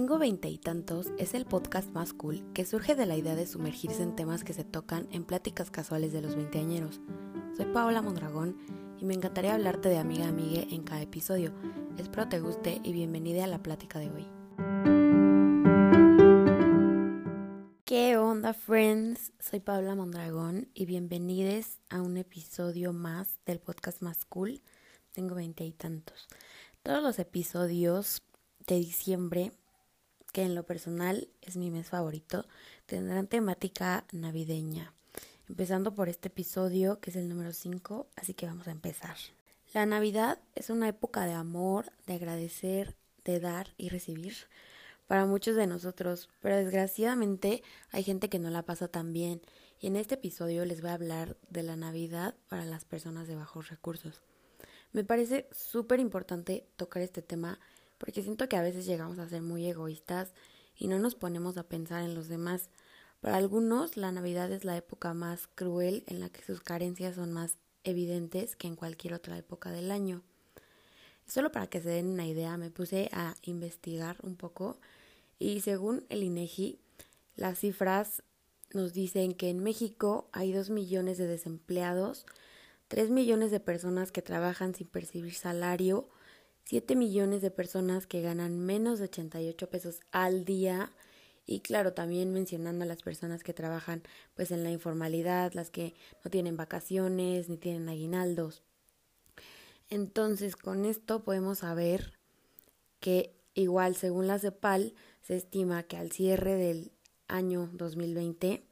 Tengo veinte y tantos es el podcast más cool que surge de la idea de sumergirse en temas que se tocan en pláticas casuales de los veinteañeros. Soy Paola Mondragón y me encantaría hablarte de amiga a amiga en cada episodio. Espero te guste y bienvenida a la plática de hoy. ¿Qué onda, friends? Soy Paola Mondragón y bienvenidos a un episodio más del podcast más cool. Tengo veinte y tantos. Todos los episodios de diciembre que en lo personal es mi mes favorito, tendrán temática navideña. Empezando por este episodio, que es el número 5, así que vamos a empezar. La Navidad es una época de amor, de agradecer, de dar y recibir para muchos de nosotros, pero desgraciadamente hay gente que no la pasa tan bien y en este episodio les voy a hablar de la Navidad para las personas de bajos recursos. Me parece súper importante tocar este tema porque siento que a veces llegamos a ser muy egoístas y no nos ponemos a pensar en los demás. Para algunos, la Navidad es la época más cruel en la que sus carencias son más evidentes que en cualquier otra época del año. Solo para que se den una idea, me puse a investigar un poco y según el INEGI, las cifras nos dicen que en México hay dos millones de desempleados, tres millones de personas que trabajan sin percibir salario, 7 millones de personas que ganan menos de 88 pesos al día y claro, también mencionando a las personas que trabajan pues en la informalidad, las que no tienen vacaciones ni tienen aguinaldos. Entonces, con esto podemos saber que igual según la CEPAL se estima que al cierre del año 2020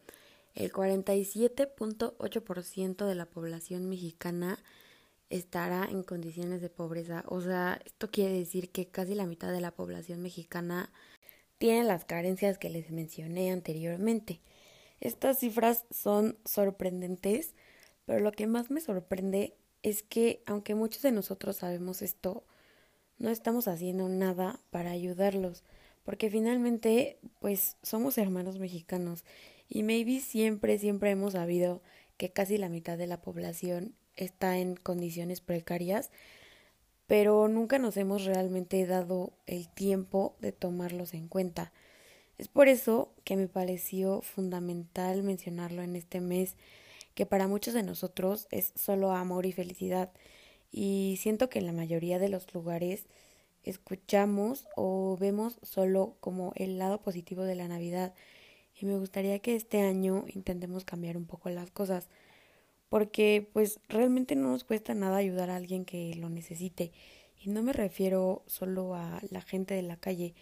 el 47.8% de la población mexicana estará en condiciones de pobreza. O sea, esto quiere decir que casi la mitad de la población mexicana tiene las carencias que les mencioné anteriormente. Estas cifras son sorprendentes, pero lo que más me sorprende es que aunque muchos de nosotros sabemos esto, no estamos haciendo nada para ayudarlos, porque finalmente pues somos hermanos mexicanos y maybe siempre, siempre hemos sabido que casi la mitad de la población está en condiciones precarias, pero nunca nos hemos realmente dado el tiempo de tomarlos en cuenta. Es por eso que me pareció fundamental mencionarlo en este mes, que para muchos de nosotros es solo amor y felicidad, y siento que en la mayoría de los lugares escuchamos o vemos solo como el lado positivo de la Navidad, y me gustaría que este año intentemos cambiar un poco las cosas porque pues realmente no nos cuesta nada ayudar a alguien que lo necesite. Y no me refiero solo a la gente de la calle,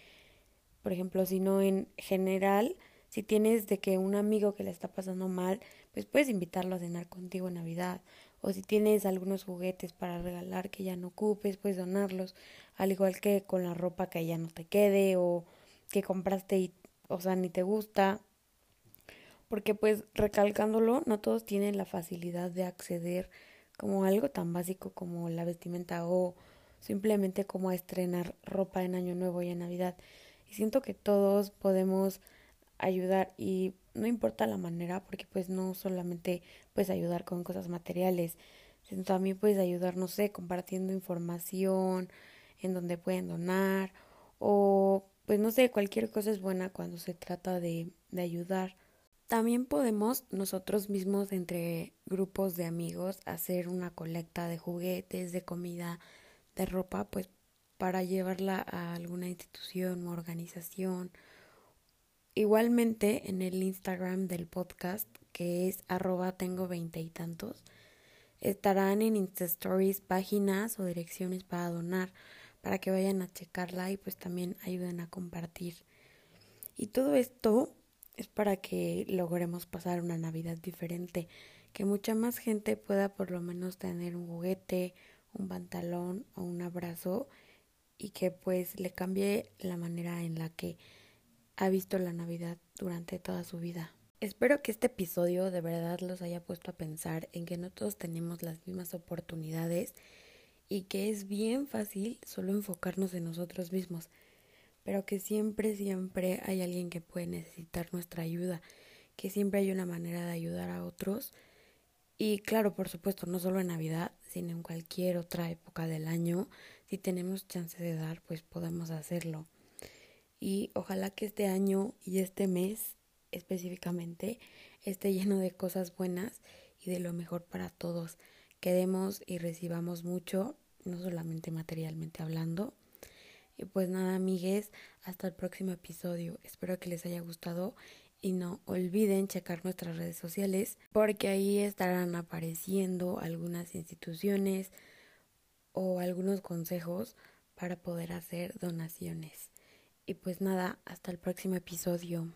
por ejemplo, sino en general, si tienes de que un amigo que le está pasando mal, pues puedes invitarlo a cenar contigo en Navidad. O si tienes algunos juguetes para regalar que ya no ocupes, puedes donarlos. Al igual que con la ropa que ya no te quede o que compraste y, o sea, ni te gusta porque pues recalcándolo, no todos tienen la facilidad de acceder como algo tan básico como la vestimenta o simplemente como a estrenar ropa en Año Nuevo y en Navidad. Y siento que todos podemos ayudar y no importa la manera porque pues no solamente puedes ayudar con cosas materiales, sino también puedes ayudar, no sé, compartiendo información en donde pueden donar o pues no sé, cualquier cosa es buena cuando se trata de, de ayudar. También podemos nosotros mismos entre grupos de amigos hacer una colecta de juguetes, de comida, de ropa, pues para llevarla a alguna institución o organización. Igualmente en el Instagram del podcast, que es arroba tengo veinte y tantos, estarán en Insta Stories páginas o direcciones para donar, para que vayan a checarla y pues también ayuden a compartir. Y todo esto es para que logremos pasar una Navidad diferente, que mucha más gente pueda por lo menos tener un juguete, un pantalón o un abrazo y que pues le cambie la manera en la que ha visto la Navidad durante toda su vida. Espero que este episodio de verdad los haya puesto a pensar en que no todos tenemos las mismas oportunidades y que es bien fácil solo enfocarnos en nosotros mismos pero que siempre, siempre hay alguien que puede necesitar nuestra ayuda, que siempre hay una manera de ayudar a otros. Y claro, por supuesto, no solo en Navidad, sino en cualquier otra época del año, si tenemos chance de dar, pues podemos hacerlo. y ojalá que este año y este mes específicamente esté lleno de cosas buenas y de lo mejor para todos. Que demos y recibamos mucho, no solamente materialmente hablando. Y pues nada, amigues, hasta el próximo episodio. Espero que les haya gustado y no olviden checar nuestras redes sociales porque ahí estarán apareciendo algunas instituciones o algunos consejos para poder hacer donaciones. Y pues nada, hasta el próximo episodio.